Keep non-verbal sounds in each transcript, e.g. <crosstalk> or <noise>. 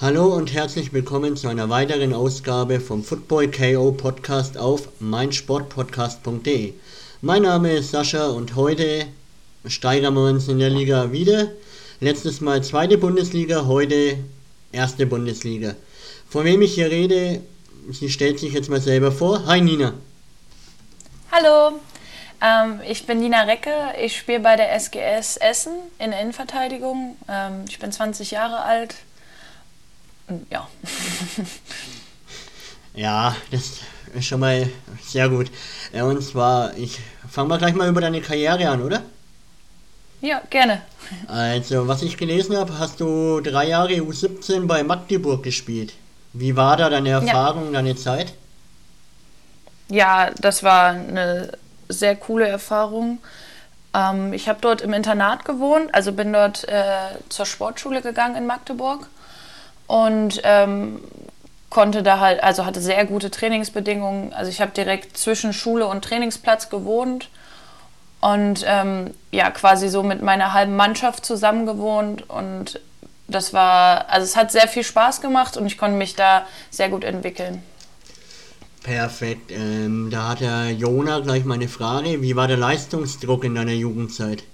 Hallo und herzlich willkommen zu einer weiteren Ausgabe vom Football KO Podcast auf meinsportpodcast.de. Mein Name ist Sascha und heute steigern wir uns in der Liga wieder. Letztes Mal zweite Bundesliga, heute erste Bundesliga. Von wem ich hier rede, sie stellt sich jetzt mal selber vor. Hi Nina. Hallo, ähm, ich bin Nina Recke. Ich spiele bei der SGS Essen in Innenverteidigung. Ähm, ich bin 20 Jahre alt. Ja. ja, das ist schon mal sehr gut. Und zwar, ich fange mal gleich mal über deine Karriere an, oder? Ja, gerne. Also, was ich gelesen habe, hast du drei Jahre U17 bei Magdeburg gespielt. Wie war da deine Erfahrung, ja. deine Zeit? Ja, das war eine sehr coole Erfahrung. Ähm, ich habe dort im Internat gewohnt, also bin dort äh, zur Sportschule gegangen in Magdeburg und ähm, konnte da halt, also hatte sehr gute Trainingsbedingungen. Also ich habe direkt zwischen Schule und Trainingsplatz gewohnt und ähm, ja, quasi so mit meiner halben Mannschaft zusammen gewohnt und das war, also es hat sehr viel Spaß gemacht und ich konnte mich da sehr gut entwickeln. Perfekt. Ähm, da hat der Jona gleich mal eine Frage. Wie war der Leistungsdruck in deiner Jugendzeit?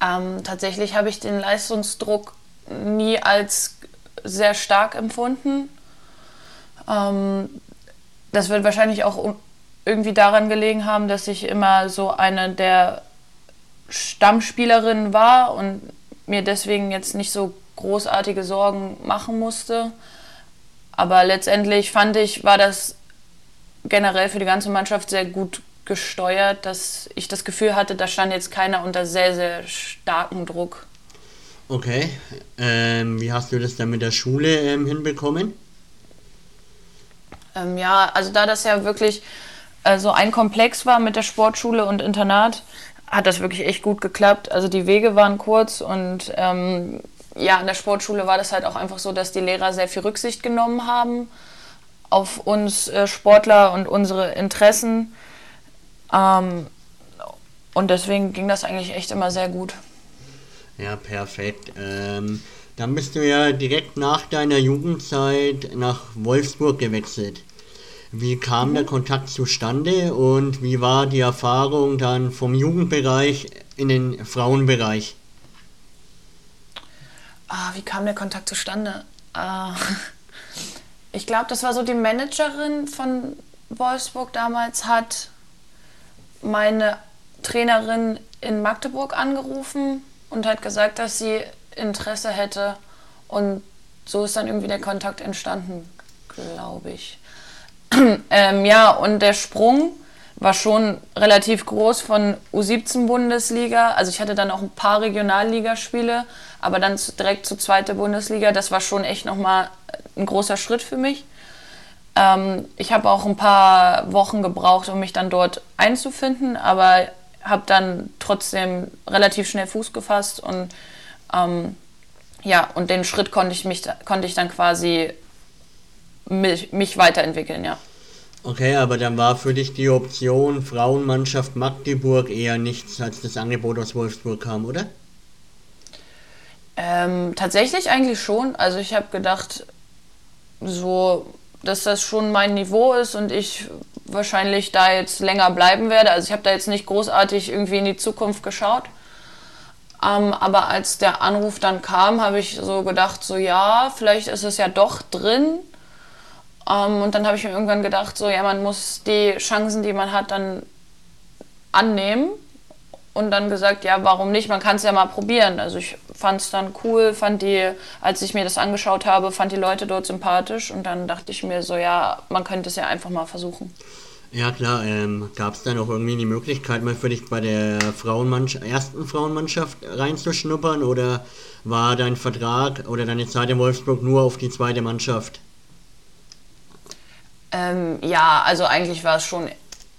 Ähm, tatsächlich habe ich den Leistungsdruck nie als sehr stark empfunden. Ähm, das wird wahrscheinlich auch irgendwie daran gelegen haben, dass ich immer so eine der Stammspielerinnen war und mir deswegen jetzt nicht so großartige Sorgen machen musste. Aber letztendlich fand ich, war das generell für die ganze Mannschaft sehr gut gesteuert, dass ich das Gefühl hatte, da stand jetzt keiner unter sehr, sehr starkem Druck. Okay. Ähm, wie hast du das dann mit der Schule ähm, hinbekommen? Ähm, ja, also da das ja wirklich äh, so ein Komplex war mit der Sportschule und Internat, hat das wirklich echt gut geklappt. Also die Wege waren kurz und ähm, ja, in der Sportschule war das halt auch einfach so, dass die Lehrer sehr viel Rücksicht genommen haben auf uns äh, Sportler und unsere Interessen. Ähm, und deswegen ging das eigentlich echt immer sehr gut. Ja, perfekt. Ähm, dann bist du ja direkt nach deiner Jugendzeit nach Wolfsburg gewechselt. Wie kam mhm. der Kontakt zustande und wie war die Erfahrung dann vom Jugendbereich in den Frauenbereich? Ah, wie kam der Kontakt zustande? Ah, <laughs> ich glaube, das war so die Managerin von Wolfsburg damals hat meine Trainerin in Magdeburg angerufen und hat gesagt, dass sie Interesse hätte. Und so ist dann irgendwie der Kontakt entstanden, glaube ich. <clears throat> ähm, ja, und der Sprung war schon relativ groß von U17 Bundesliga. Also ich hatte dann auch ein paar Regionalligaspiele, aber dann direkt zur zweiten Bundesliga. Das war schon echt nochmal ein großer Schritt für mich. Ähm, ich habe auch ein paar Wochen gebraucht, um mich dann dort einzufinden, aber habe dann trotzdem relativ schnell Fuß gefasst und ähm, ja, und den Schritt konnte ich mich konnte ich dann quasi mich, mich weiterentwickeln, ja. Okay, aber dann war für dich die Option Frauenmannschaft Magdeburg eher nichts, als das Angebot aus Wolfsburg kam, oder? Ähm, tatsächlich eigentlich schon. Also ich habe gedacht, so, dass das schon mein Niveau ist und ich wahrscheinlich da jetzt länger bleiben werde. Also ich habe da jetzt nicht großartig irgendwie in die Zukunft geschaut. Ähm, aber als der Anruf dann kam, habe ich so gedacht, so ja, vielleicht ist es ja doch drin. Ähm, und dann habe ich mir irgendwann gedacht, so ja, man muss die Chancen, die man hat, dann annehmen. Und dann gesagt, ja, warum nicht? Man kann es ja mal probieren. Also ich fand es dann cool, fand die, als ich mir das angeschaut habe, fand die Leute dort sympathisch. Und dann dachte ich mir so, ja, man könnte es ja einfach mal versuchen. Ja klar, ähm, gab es dann auch irgendwie die Möglichkeit, mal für dich bei der Frauenmannschaft, ersten Frauenmannschaft reinzuschnuppern oder war dein Vertrag oder deine Zeit in Wolfsburg nur auf die zweite Mannschaft? Ähm, ja, also eigentlich war es schon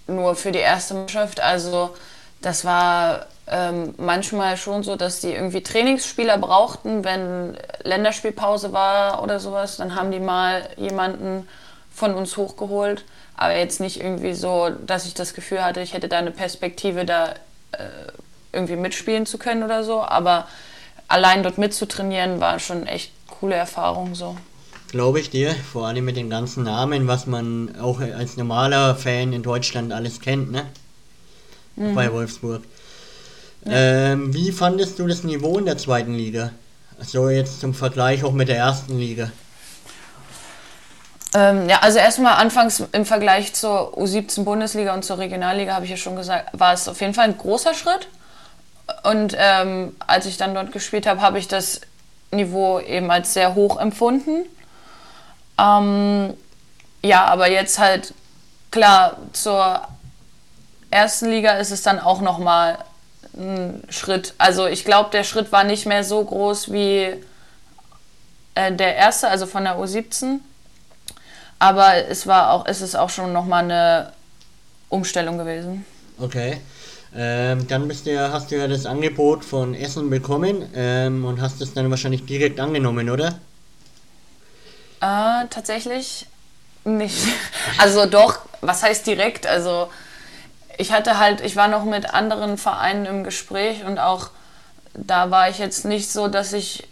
nur für die erste Mannschaft. Also das war ähm, manchmal schon so, dass die irgendwie Trainingsspieler brauchten, wenn Länderspielpause war oder sowas. Dann haben die mal jemanden von uns hochgeholt. Aber jetzt nicht irgendwie so, dass ich das Gefühl hatte, ich hätte da eine Perspektive, da äh, irgendwie mitspielen zu können oder so. Aber allein dort mitzutrainieren war schon echt coole Erfahrung so. Glaube ich dir, vor allem mit den ganzen Namen, was man auch als normaler Fan in Deutschland alles kennt, ne? Mhm. Bei Wolfsburg. Ja. Ähm, wie fandest du das Niveau in der zweiten Liga? So jetzt zum Vergleich auch mit der ersten Liga. Ähm, ja, also erstmal anfangs im Vergleich zur U17 Bundesliga und zur Regionalliga habe ich ja schon gesagt, war es auf jeden Fall ein großer Schritt. Und ähm, als ich dann dort gespielt habe, habe ich das Niveau eben als sehr hoch empfunden. Ähm, ja, aber jetzt halt klar zur ersten Liga ist es dann auch noch mal ein Schritt. Also ich glaube, der Schritt war nicht mehr so groß wie äh, der erste, also von der U17. Aber es war auch, es ist auch schon nochmal eine Umstellung gewesen. Okay. Ähm, dann bist du ja, hast du ja das Angebot von Essen bekommen ähm, und hast es dann wahrscheinlich direkt angenommen, oder? Äh, tatsächlich nicht. <laughs> Also doch, was heißt direkt? Also ich hatte halt, ich war noch mit anderen Vereinen im Gespräch und auch da war ich jetzt nicht so, dass ich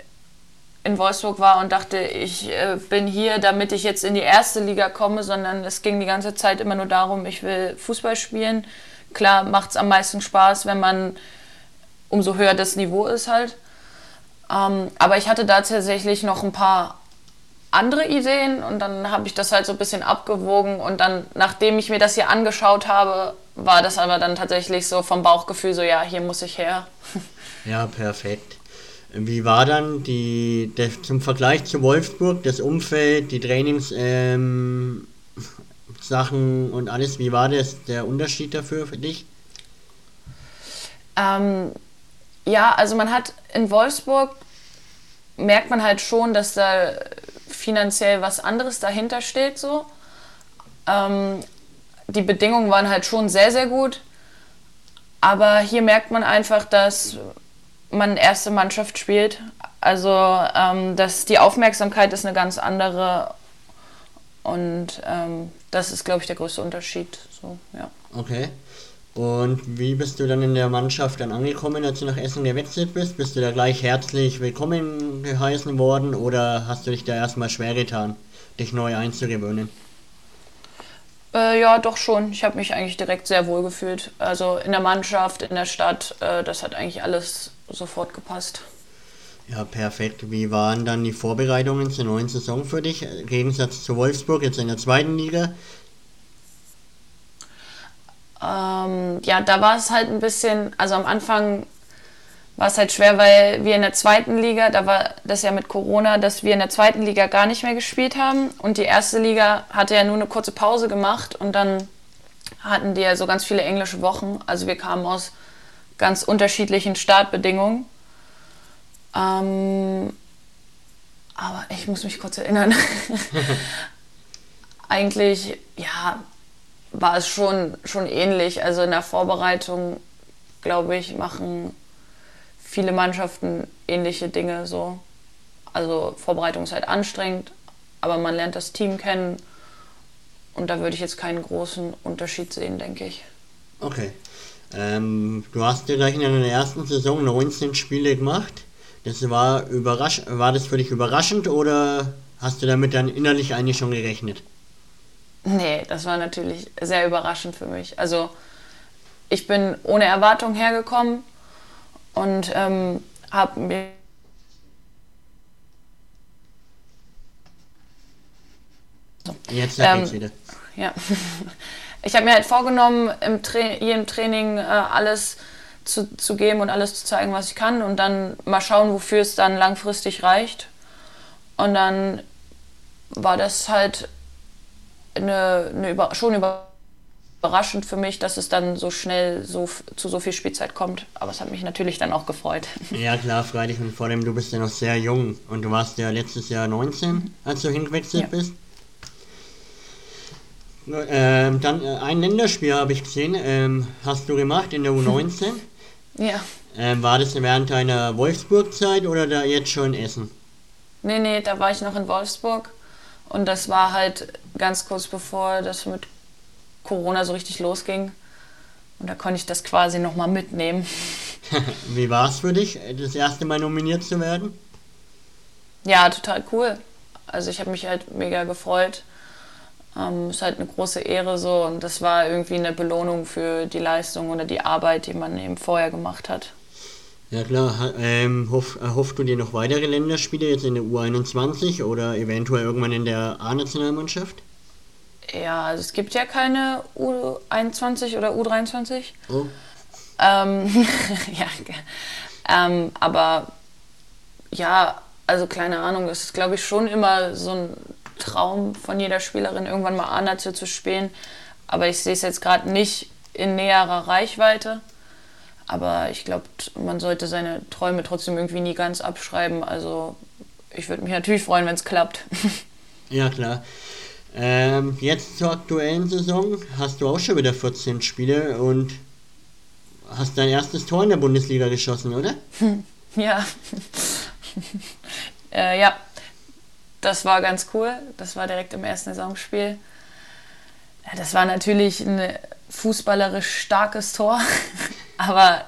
in Wolfsburg war und dachte, ich äh, bin hier, damit ich jetzt in die erste Liga komme, sondern es ging die ganze Zeit immer nur darum, ich will Fußball spielen. Klar macht es am meisten Spaß, wenn man umso höher das Niveau ist halt. Ähm, aber ich hatte da tatsächlich noch ein paar andere Ideen und dann habe ich das halt so ein bisschen abgewogen und dann, nachdem ich mir das hier angeschaut habe, war das aber dann tatsächlich so vom Bauchgefühl so, ja, hier muss ich her. <laughs> Ja, perfekt. Wie war dann die, der, zum Vergleich zu Wolfsburg, das Umfeld, die Trainingssachen ähm, und alles, wie war das der Unterschied dafür für dich? Ähm, ja, also man hat in Wolfsburg, merkt man halt schon, dass da finanziell was anderes dahinter steht so. Ähm, die Bedingungen waren halt schon sehr, sehr gut. Aber hier merkt man einfach, dass man erste Mannschaft spielt. Also ähm, das, die Aufmerksamkeit ist eine ganz andere und ähm, das ist, glaube ich, der größte Unterschied. So, ja. Okay. Und wie bist du dann in der Mannschaft dann angekommen, als du nach Essen gewechselt bist? Bist du da gleich herzlich willkommen geheißen worden oder hast du dich da erstmal schwer getan, dich neu einzugewöhnen? Äh, ja, doch schon. Ich habe mich eigentlich direkt sehr wohl gefühlt. Also in der Mannschaft, in der Stadt, äh, das hat eigentlich alles sofort gepasst. Ja, perfekt. Wie waren dann die Vorbereitungen zur neuen Saison für dich? Im Gegensatz zu Wolfsburg, jetzt in der zweiten Liga? Ähm, ja, da war es halt ein bisschen, also am Anfang war es halt schwer, weil wir in der zweiten Liga, da war das ja mit Corona, dass wir in der zweiten Liga gar nicht mehr gespielt haben und die erste Liga hatte ja nur eine kurze Pause gemacht und dann hatten die ja so ganz viele englische Wochen. Also wir kamen aus ganz unterschiedlichen Startbedingungen. Ähm, aber ich muss mich kurz erinnern. <laughs> Eigentlich, ja, war es schon, schon ähnlich. Also in der Vorbereitung, glaube ich, machen viele Mannschaften ähnliche Dinge so. Also Vorbereitung ist halt anstrengend, aber man lernt das Team kennen und da würde ich jetzt keinen großen Unterschied sehen, denke ich. Okay. Ähm, du hast ja gleich in der ersten Saison 19 Spiele gemacht. Das war überrasch war das für dich überraschend oder hast du damit dann innerlich eigentlich schon gerechnet? Nee, das war natürlich sehr überraschend für mich. Also ich bin ohne Erwartung hergekommen und ähm, habe mir Jetzt ähm, wieder. Ja. <laughs> Ich habe mir halt vorgenommen, im Tra jedem Training äh, alles zu, zu geben und alles zu zeigen, was ich kann und dann mal schauen, wofür es dann langfristig reicht. Und dann war das halt eine, eine über, schon über überraschend für mich, dass es dann so schnell so, zu so viel Spielzeit kommt. Aber es hat mich natürlich dann auch gefreut. <laughs> Ja, klar, freilich. Und vor allem, du bist ja noch sehr jung. Und du warst ja letztes Jahr 19, als du hingewechselt ja. bist. Ähm, dann äh, ein Länderspiel habe ich gesehen, ähm, hast du gemacht in der U19. <laughs> ja. Ähm, war das während deiner Wolfsburg-Zeit oder da jetzt schon in Essen? Nee, nee, da war ich noch in Wolfsburg. Und das war halt ganz kurz bevor das mit Corona so richtig losging. Und da konnte ich das quasi nochmal mitnehmen. <laughs> Wie war es für dich, das erste Mal nominiert zu werden? Ja, total cool. Also ich habe mich halt mega gefreut. Ähm, ist halt eine große Ehre so und das war irgendwie eine Belohnung für die Leistung oder die Arbeit, die man eben vorher gemacht hat. Ja klar, ähm, hoff, erhoffst du dir noch weitere Länderspiele jetzt in der U21 oder eventuell irgendwann in der A-Nationalmannschaft? Ja, also es gibt ja keine U21 oder U23. Oh. Ähm, <laughs> ja, ähm, aber ja, also keine Ahnung, es ist glaube ich schon immer so ein Traum von jeder Spielerin, irgendwann mal A-National zu spielen. Aber ich sehe es jetzt gerade nicht in näherer Reichweite. Aber ich glaube, man sollte seine Träume trotzdem irgendwie nie ganz abschreiben. Also ich würde mich natürlich freuen, wenn es klappt. <laughs> Ja, klar. Ähm, jetzt zur aktuellen Saison hast du auch schon wieder 14 Spiele und hast dein erstes Tor in der Bundesliga geschossen, oder? <laughs> Ja. <laughs> äh, ja, das war ganz cool. Das war direkt im ersten Saisonspiel. Das war natürlich ein fußballerisch starkes Tor. <laughs> Aber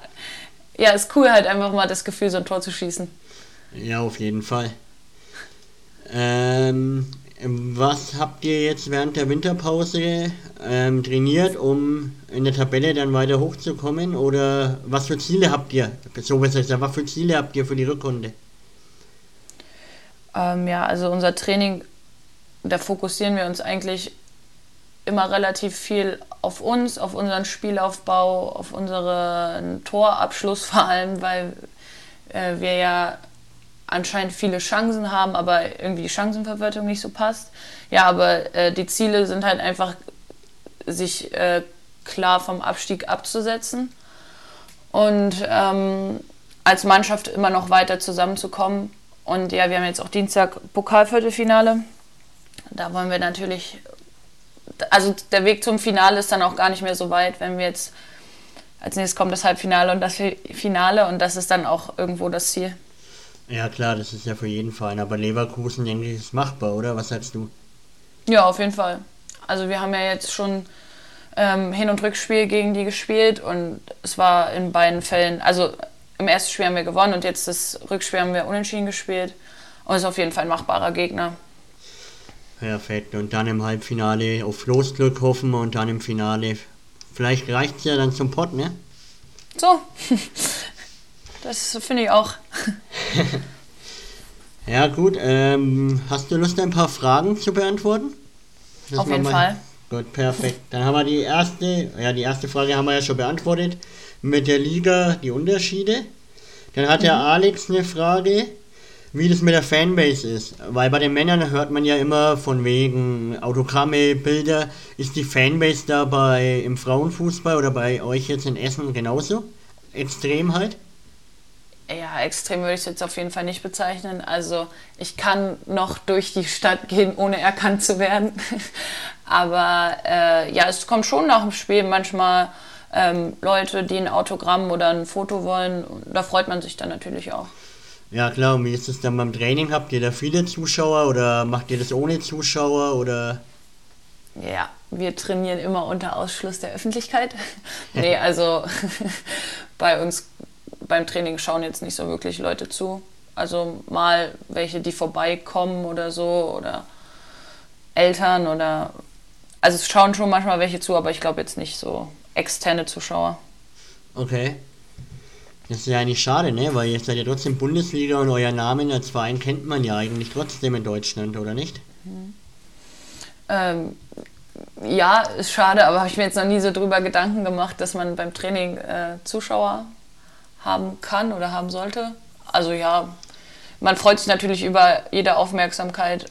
ja, ist cool halt einfach mal das Gefühl, so ein Tor zu schießen. Ja, auf jeden Fall. Ähm, was habt ihr jetzt während der Winterpause ähm, trainiert, um in der Tabelle dann weiter hochzukommen? Oder was für Ziele habt ihr? So besser gesagt, was für Ziele habt ihr für die Rückrunde? Ähm, ja, also unser Training, da fokussieren wir uns eigentlich immer relativ viel auf uns, auf unseren Spielaufbau, auf unseren Torabschluss <laughs> vor allem, weil äh, wir ja anscheinend viele Chancen haben, aber irgendwie die Chancenverwertung nicht so passt. Ja, aber äh, die Ziele sind halt einfach, sich äh, klar vom Abstieg abzusetzen und ähm, als Mannschaft immer noch weiter zusammenzukommen und ja, wir haben jetzt auch Dienstag Pokalviertelfinale. Da wollen wir natürlich, also der Weg zum Finale ist dann auch gar nicht mehr so weit, wenn wir jetzt als nächstes kommt das Halbfinale und das Finale und das ist dann auch irgendwo das Ziel. Ja klar, das ist ja für jeden Fall. Aber Leverkusen, denke ich, ist machbar, oder? Was sagst du? Ja, auf jeden Fall. Also wir haben ja jetzt schon ähm, Hin- und Rückspiel gegen die gespielt und es war in beiden Fällen, also im ersten Spiel haben wir gewonnen und jetzt das Rückspiel haben wir unentschieden gespielt. Und ist auf jeden Fall ein machbarer Gegner. Perfekt. Und dann im Halbfinale auf Losglück hoffen und dann im Finale. Vielleicht reicht es ja dann zum Pott, ne? So. <laughs> Das finde ich auch. <laughs> ja, gut. Ähm, hast du Lust, ein paar Fragen zu beantworten? Das auf jeden Fall. Gut, perfekt. Dann haben wir die erste, ja, die erste Frage haben wir ja schon beantwortet mit der Liga die Unterschiede. Dann hat der mhm. Alex eine Frage, wie das mit der Fanbase ist. Weil bei den Männern hört man ja immer von wegen Autogramme, Bilder. Ist die Fanbase dabei im Frauenfußball oder bei euch jetzt in Essen genauso? Extrem halt? Ja, extrem würde ich es jetzt auf jeden Fall nicht bezeichnen. Also ich kann noch durch die Stadt gehen, ohne erkannt zu werden. <laughs> Aber äh, ja, es kommt schon nach dem Spiel manchmal ähm, Leute, die ein Autogramm oder ein Foto wollen. Da freut man sich dann natürlich auch. Ja klar, und wie ist es dann beim Training? Habt ihr da viele Zuschauer oder macht ihr das ohne Zuschauer oder? Ja, wir trainieren immer unter Ausschluss der Öffentlichkeit. <laughs> nee, also <laughs> bei uns beim Training schauen jetzt nicht so wirklich Leute zu. Also mal welche, die vorbeikommen oder so oder Eltern oder also es schauen schon manchmal welche zu, aber ich glaube jetzt nicht so externe Zuschauer. Okay. Das ist ja eigentlich schade, ne? Weil ihr seid ja trotzdem Bundesliga und euer Namen als Verein kennt man ja eigentlich trotzdem in Deutschland, oder nicht? Mhm. Ähm, ja, ist schade, aber habe ich mir jetzt noch nie so drüber Gedanken gemacht, dass man beim Training äh, Zuschauer haben kann oder haben sollte. Also ja, man freut sich natürlich über jede Aufmerksamkeit,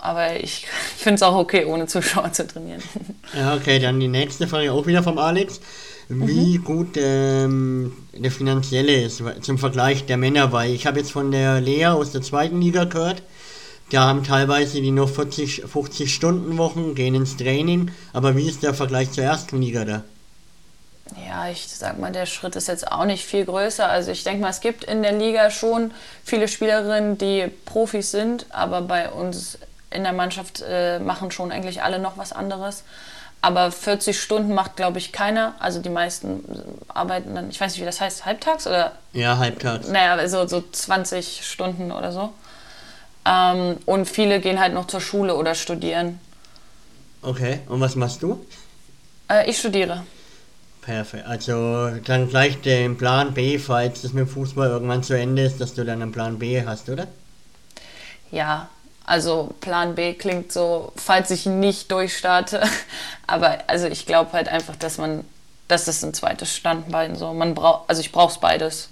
aber ich <laughs> finde es auch okay, ohne Zuschauer zu trainieren. Ja, okay, dann die nächste Frage auch wieder vom Alex. Wie mhm. gut ähm, der finanzielle ist zum Vergleich der Männer, weil ich habe jetzt von der Lea aus der zweiten Liga gehört, da haben teilweise die noch 40, 50 Stunden Wochen, gehen ins Training, aber wie ist der Vergleich zur ersten Liga da? Ja, ich sag mal, der Schritt ist jetzt auch nicht viel größer. Also ich denke mal, es gibt in der Liga schon viele Spielerinnen, die Profis sind, aber bei uns in der Mannschaft äh, machen schon eigentlich alle noch was anderes. Aber 40 Stunden macht, glaube ich, keiner. Also die meisten arbeiten dann, ich weiß nicht, wie das heißt, halbtags oder? Ja, halbtags. Naja, also so 20 Stunden oder so. Ähm, und viele gehen halt noch zur Schule oder studieren. Okay, und was machst du? Äh, ich studiere. Perfekt. Also dann gleich den Plan B, falls das mit Fußball irgendwann zu Ende ist, dass du dann einen Plan B hast, oder? Ja, also Plan B klingt so, falls ich nicht durchstarte. <laughs> Aber also ich glaube halt einfach, dass man, dass das ein zweites Standbein so. Man braucht, also ich brauche es beides.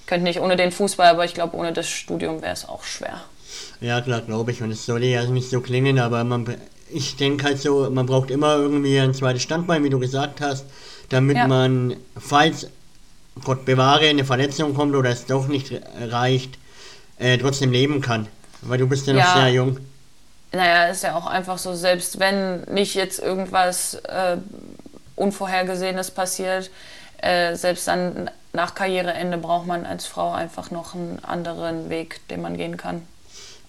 Ich könnte nicht ohne den Fußball, aber ich glaube, ohne das Studium wäre es auch schwer. Ja, klar, glaube ich. Und es soll ja nicht so klingen, aber man, ich denke halt so, man braucht immer irgendwie ein zweites Standbein, wie du gesagt hast, damit ja. man, falls Gott bewahre, eine Verletzung kommt oder es doch nicht reicht, äh, trotzdem leben kann. Weil du bist ja noch ja. sehr jung. Naja, ist ja auch einfach so, selbst wenn nicht jetzt irgendwas äh, Unvorhergesehenes passiert, äh, selbst dann nach Karriereende braucht man als Frau einfach noch einen anderen Weg, den man gehen kann.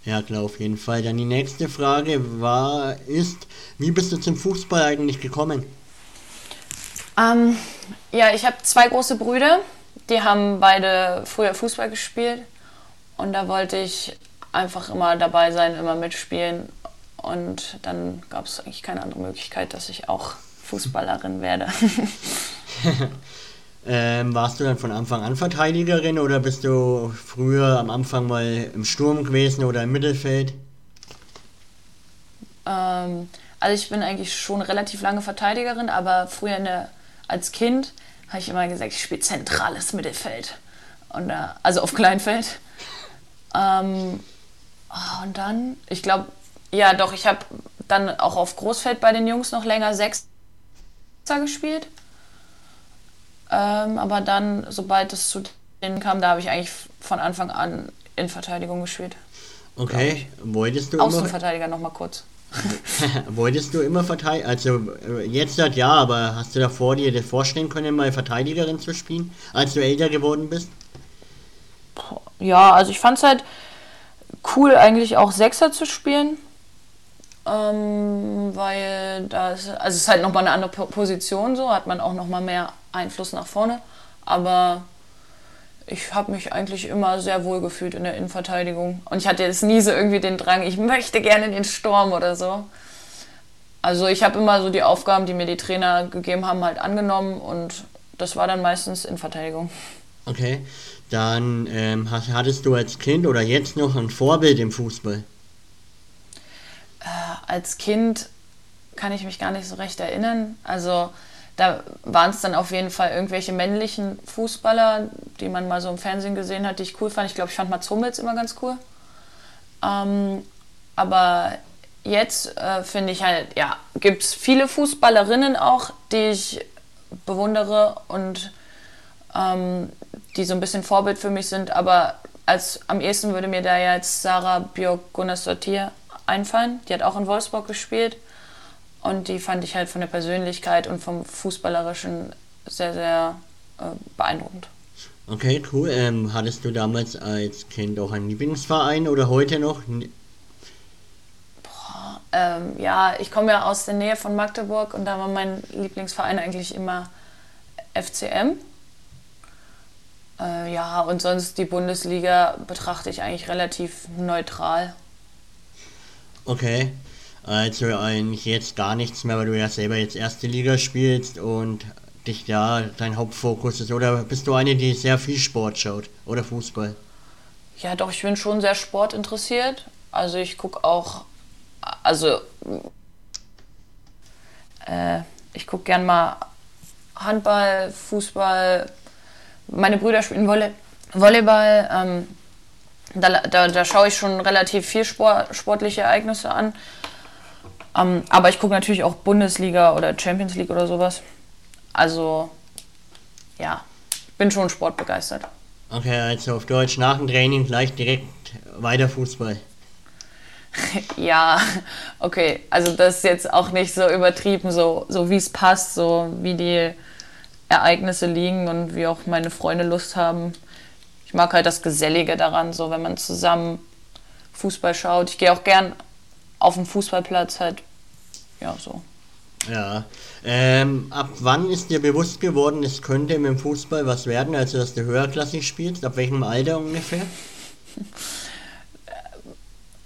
Ja, klar, auf jeden Fall. Dann die nächste Frage war, ist, wie bist du zum Fußball eigentlich gekommen? Ähm, ja, ich habe zwei große Brüder, die haben beide früher Fußball gespielt und da wollte ich einfach immer dabei sein, immer mitspielen und dann gab es eigentlich keine andere Möglichkeit, dass ich auch Fußballerin werde. <laughs> Ähm, warst du dann von Anfang an Verteidigerin oder bist du früher am Anfang mal im Sturm gewesen oder im Mittelfeld? Ähm, also ich bin eigentlich schon relativ lange Verteidigerin, aber früher der, als Kind habe ich immer gesagt, ich spiele zentrales Mittelfeld. Und, äh, also auf Kleinfeld. Ähm, und dann, ich glaube, ja doch, ich habe dann auch auf Großfeld bei den Jungs noch länger Sechser gespielt. Ähm, aber dann, sobald es zu denen kam, da habe ich eigentlich von Anfang an in Verteidigung gespielt. Okay, wolltest du Außenverteidiger noch mal kurz. <laughs> wolltest du immer verteidigen? Also äh, jetzt halt ja, aber hast du davor dir das vorstellen können, mal Verteidigerin zu spielen, als du älter geworden bist? Ja, also ich fand es halt cool, eigentlich auch Sechser zu spielen. Ähm, weil das, also es ist halt nochmal eine andere Position so, hat man auch nochmal mehr Einfluss nach vorne. Aber ich habe mich eigentlich immer sehr wohl gefühlt in der Innenverteidigung. Und ich hatte jetzt nie so irgendwie den Drang, ich möchte gerne in den Sturm oder so. Also ich habe immer so die Aufgaben, die mir die Trainer gegeben haben, halt angenommen und das war dann meistens Innenverteidigung. Okay, dann ähm, hattest du als Kind oder jetzt noch ein Vorbild im Fußball? Äh, als Kind kann ich mich gar nicht so recht erinnern. Also da waren es dann auf jeden Fall irgendwelche männlichen Fußballer, die man mal so im Fernsehen gesehen hat, die ich cool fand. Ich glaube, ich fand Mats Hummels immer ganz cool. Ähm, aber jetzt äh, finde ich halt, ja, gibt es viele Fußballerinnen auch, die ich bewundere und ähm, die so ein bisschen Vorbild für mich sind. Aber als am ehesten würde mir da jetzt Sarah Björk Gunnarsdottir einfallen. Die hat auch in Wolfsburg gespielt. Und die fand ich halt von der Persönlichkeit und vom Fußballerischen sehr, sehr äh, beeindruckend. Okay, cool. Ähm, hattest du damals als Kind auch einen Lieblingsverein oder heute noch? Boah, ähm, ja, ich komme ja aus der Nähe von Magdeburg und da war mein Lieblingsverein eigentlich immer FCM. Äh, ja, und sonst die Bundesliga betrachte ich eigentlich relativ neutral. Okay. Also eigentlich jetzt gar nichts mehr, weil du ja selber jetzt erste Liga spielst und dich da dein Hauptfokus ist. Oder bist du eine, die sehr viel Sport schaut oder Fußball? Ja, doch, ich bin schon sehr sportinteressiert. Also ich gucke auch, also äh, ich gucke gern mal Handball, Fußball. Meine Brüder spielen Volley Volleyball. Ähm, da, da, da schaue ich schon relativ viel Sport, sportliche Ereignisse an. Ähm, aber ich gucke natürlich auch Bundesliga oder Champions League oder sowas. Also, ja, bin schon sportbegeistert. Okay, also auf Deutsch nach dem Training gleich direkt weiter Fußball. <laughs> ja, okay. Also das ist jetzt auch nicht so übertrieben, so, so wie es passt, so wie die Ereignisse liegen und wie auch meine Freunde Lust haben. Ich mag halt das Gesellige daran, so wenn man zusammen Fußball schaut. Ich gehe auch gern auf dem Fußballplatz halt, ja, so. Ja. Ähm, ab wann ist dir bewusst geworden, es könnte mit dem Fußball was werden, also dass du höherklassig spielst? Ab welchem Alter ungefähr?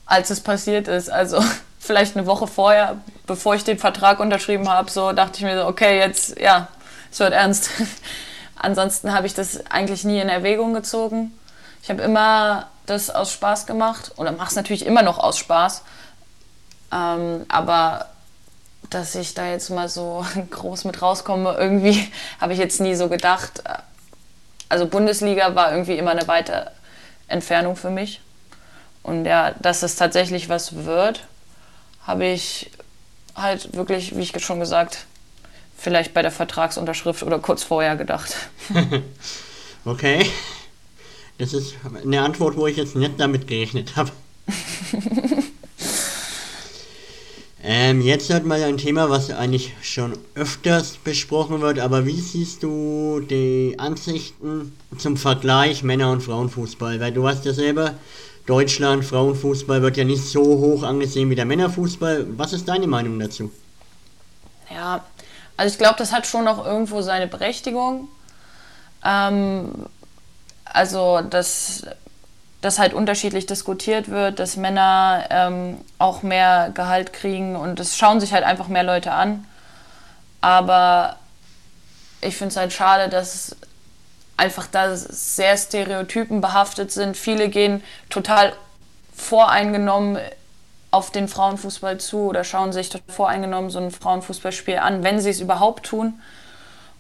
als es passiert ist. Also <laughs> vielleicht eine Woche vorher, bevor ich den Vertrag unterschrieben habe, so dachte ich mir so, okay, jetzt, ja, es wird ernst. <laughs> Ansonsten habe ich das eigentlich nie in Erwägung gezogen. Ich habe immer das aus Spaß gemacht oder mache es natürlich immer noch aus Spaß. Ähm, aber dass ich da jetzt mal so <laughs> groß mit rauskomme, irgendwie <laughs> habe ich jetzt nie so gedacht. Also Bundesliga war irgendwie immer eine weite Entfernung für mich. Und ja, dass es tatsächlich was wird, habe ich halt wirklich, wie ich schon gesagt, vielleicht bei der Vertragsunterschrift oder kurz vorher gedacht. <laughs> okay. Das ist eine Antwort, wo ich jetzt nicht damit gerechnet habe. <laughs> ähm, jetzt hat mal ein Thema, was eigentlich schon öfters besprochen wird, aber wie siehst du die Ansichten zum Vergleich Männer- und Frauenfußball? Weil du hast ja selber, Deutschland, Frauenfußball wird ja nicht so hoch angesehen wie der Männerfußball. Was ist deine Meinung dazu? Ja, also ich glaube, das hat schon noch irgendwo seine Berechtigung. Ähm, also, dass, dass halt unterschiedlich diskutiert wird, dass Männer ähm, auch mehr Gehalt kriegen und es schauen sich halt einfach mehr Leute an. Aber ich finde es halt schade, dass einfach da sehr Stereotypen behaftet sind. Viele gehen total voreingenommen auf den Frauenfußball zu oder schauen sich dort voreingenommen so ein Frauenfußballspiel an, wenn sie es überhaupt tun.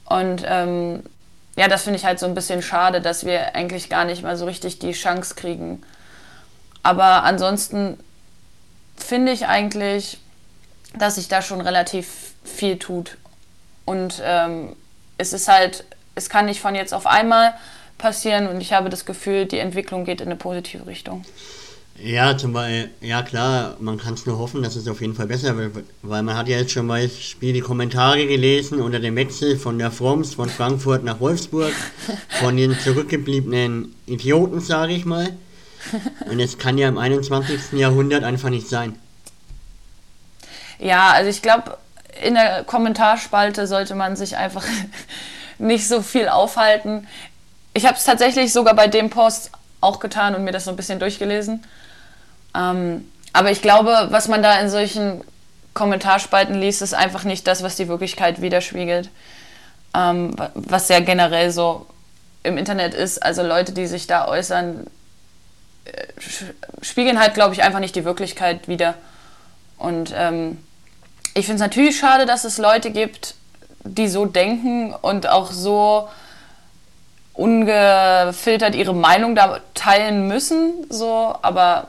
Und ähm, ja, das finde ich halt so ein bisschen schade, dass wir eigentlich gar nicht mal so richtig die Chance kriegen. Aber ansonsten finde ich eigentlich, dass sich da schon relativ viel tut. Und ähm, es ist halt, es kann nicht von jetzt auf einmal passieren und ich habe das Gefühl, die Entwicklung geht in eine positive Richtung. Ja, zum Beispiel, ja klar, man kann es nur hoffen, dass es auf jeden Fall besser wird, weil man hat ja jetzt schon Beispiel die Kommentare gelesen unter dem Wechsel von der Froms von Frankfurt nach Wolfsburg, von den zurückgebliebenen Idioten, sage ich mal. Und es kann ja im 21. Jahrhundert einfach nicht sein. Ja, also ich glaube, in der Kommentarspalte sollte man sich einfach <laughs> nicht so viel aufhalten. Ich habe es tatsächlich sogar bei dem Post auch getan und mir das so ein bisschen durchgelesen. Ähm, aber ich glaube, was man da in solchen Kommentarspalten liest, ist einfach nicht das, was die Wirklichkeit widerspiegelt. Ähm, was ja generell so im Internet ist. Also Leute, die sich da äußern, äh, spiegeln halt, glaube ich, einfach nicht die Wirklichkeit wider. Und ähm, ich finde es natürlich schade, dass es Leute gibt, die so denken und auch so ungefiltert ihre Meinung da teilen müssen, so, aber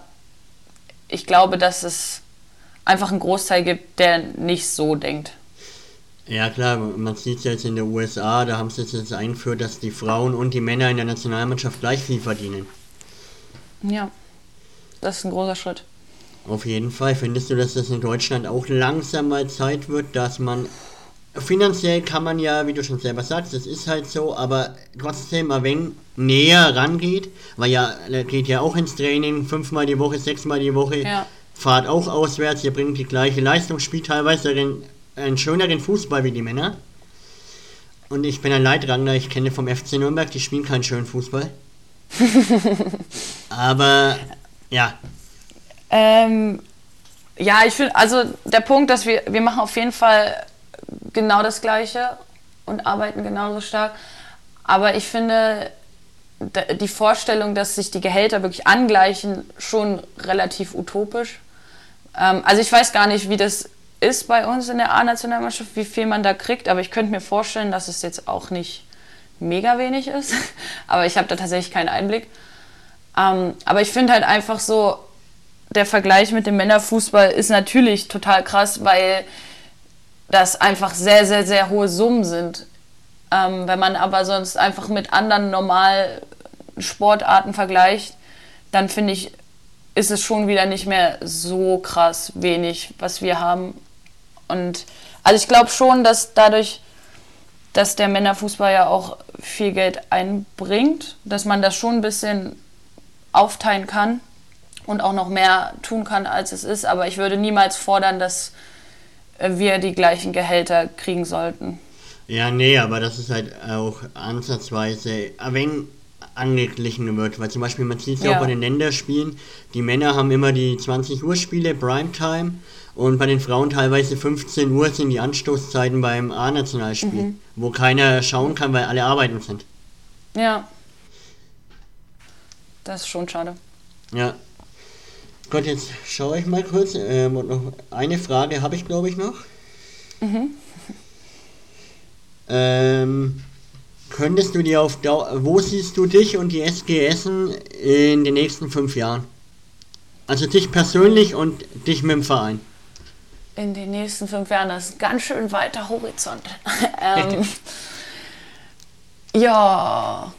ich glaube, dass es einfach einen Großteil gibt, der nicht so denkt. Ja klar, man sieht es jetzt in den USA, da haben sie es jetzt eingeführt, dass die Frauen und die Männer in der Nationalmannschaft gleich viel verdienen. Ja, das ist ein großer Schritt. Auf jeden Fall. Findest du, dass das in Deutschland auch langsam mal Zeit wird, dass man finanziell kann man ja, wie du schon selber sagst, das ist halt so, aber trotzdem wenig näher rangeht, weil ja, er geht ja auch ins Training, fünfmal die Woche, sechsmal die Woche, ja. fahrt auch auswärts, ihr bringt die gleiche Leistung, spielt teilweise einen, einen schöneren Fußball wie die Männer. Und ich bin ein Leitrangler, ich kenne vom FC Nürnberg, die spielen keinen schönen Fußball. <laughs> aber, ja. Ähm, ja, ich finde, also der Punkt, dass wir, wir machen auf jeden Fall genau das Gleiche und arbeiten genauso stark. Aber ich finde die Vorstellung, dass sich die Gehälter wirklich angleichen, schon relativ utopisch. Ähm, also ich weiß gar nicht, wie das ist bei uns in der A-Nationalmannschaft, wie viel man da kriegt, aber ich könnte mir vorstellen, dass es jetzt auch nicht mega wenig ist. <laughs> aber ich habe da tatsächlich keinen Einblick. Ähm, aber ich finde halt einfach so, der Vergleich mit dem Männerfußball ist natürlich total krass, weil das einfach sehr, sehr, sehr hohe Summen sind. Ähm, wenn man aber sonst einfach mit anderen normal Sportarten vergleicht, dann finde ich, ist es schon wieder nicht mehr so krass wenig, was wir haben. Und also ich glaube schon, dass dadurch, dass der Männerfußball ja auch viel Geld einbringt, dass man das schon ein bisschen aufteilen kann und auch noch mehr tun kann, als es ist. Aber ich würde niemals fordern, dass wir die gleichen Gehälter kriegen sollten. Ja, nee, aber das ist halt auch ansatzweise, wenn angeglichen wird. Weil zum Beispiel, man sieht es ja auch bei den Länderspielen, die Männer haben immer die 20 Uhr Spiele, Primetime, und bei den Frauen teilweise 15 Uhr sind die Anstoßzeiten beim A-Nationalspiel, Mhm. wo keiner schauen kann, weil alle arbeiten sind. Ja. Das ist schon schade. Ja. Gott, jetzt schaue ich mal kurz. Ähm, und noch eine Frage habe ich, glaube ich, noch. <laughs> Ähm, könntest du dir auf Dauer, wo siehst du dich und die SG Essen in den nächsten fünf Jahren? Also dich persönlich und dich mit dem Verein. In den nächsten fünf Jahren, das ist ein ganz schön weiter Horizont. <laughs> ähm, <laughs> ja.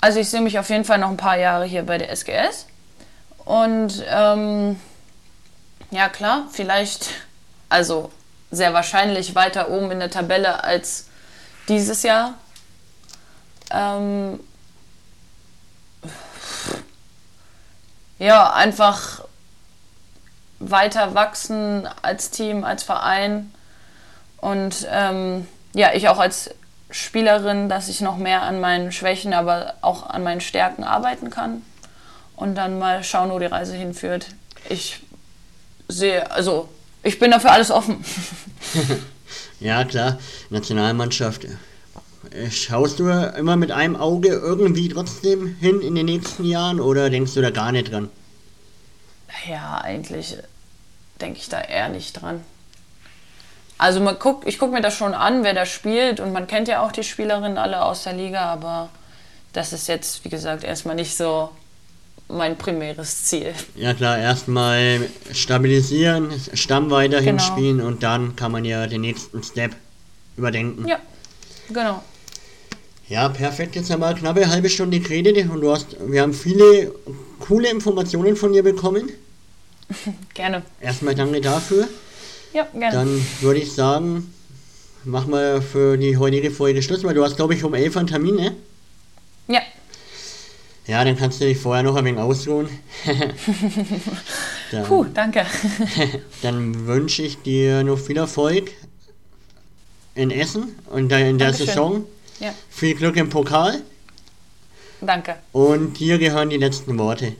Also ich sehe mich auf jeden Fall noch ein paar Jahre hier bei der SGS. Und ähm, ja klar, vielleicht, also sehr wahrscheinlich weiter oben in der Tabelle als dieses Jahr. Ähm, ja, einfach weiter wachsen als Team, als Verein. Und ähm, ja, ich auch als Spielerin, dass ich noch mehr an meinen Schwächen, aber auch an meinen Stärken arbeiten kann. Und dann mal schauen, wo die Reise hinführt. Ich sehe, also ich bin dafür alles offen. <laughs> Ja, klar, Nationalmannschaft. Äh, Schaust du immer mit einem Auge irgendwie trotzdem hin in den nächsten Jahren oder denkst du da gar nicht dran? Ja, eigentlich denke ich da eher nicht dran. Also man guckt, ich gucke mir das schon an, wer da spielt und man kennt ja auch die Spielerinnen alle aus der Liga, aber das ist jetzt, wie gesagt, erstmal nicht so mein primäres Ziel. Ja klar, erstmal stabilisieren, Stamm weiterhin Genau. spielen und dann kann man ja den nächsten Step überdenken. Ja, genau. Ja, perfekt. Jetzt haben wir eine knappe halbe Stunde geredet und du hast, wir haben viele coole Informationen von dir bekommen. <laughs> Gerne. Erstmal danke dafür. Ja, gerne. Dann würde ich sagen, machen wir für die heutige Folge Schluss, weil du hast, glaube ich, um 11 Uhr einen Termin, ne? Ja, dann kannst du dich vorher noch ein wenig ausruhen. <laughs> dann, puh, danke. <laughs> dann wünsche ich dir noch viel Erfolg in Essen und in der Dankeschön. Saison. Ja, Viel Glück im Pokal danke. und dir gehören die letzten Worte.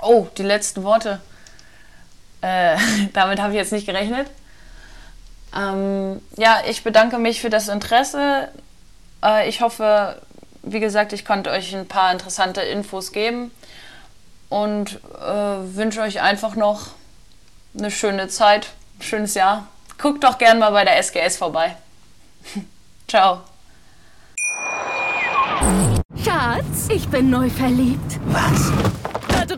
Oh, die letzten Worte. Äh, <laughs> damit habe ich jetzt nicht gerechnet. Ähm, ja, ich bedanke mich für das Interesse. Äh, ich hoffe, wie gesagt, ich konnte euch ein paar interessante Infos geben und äh, wünsche euch einfach noch eine schöne Zeit, ein schönes Jahr. Guckt doch gern mal bei der SGS vorbei. <laughs> Ciao. Schatz, ich bin neu verliebt. Was?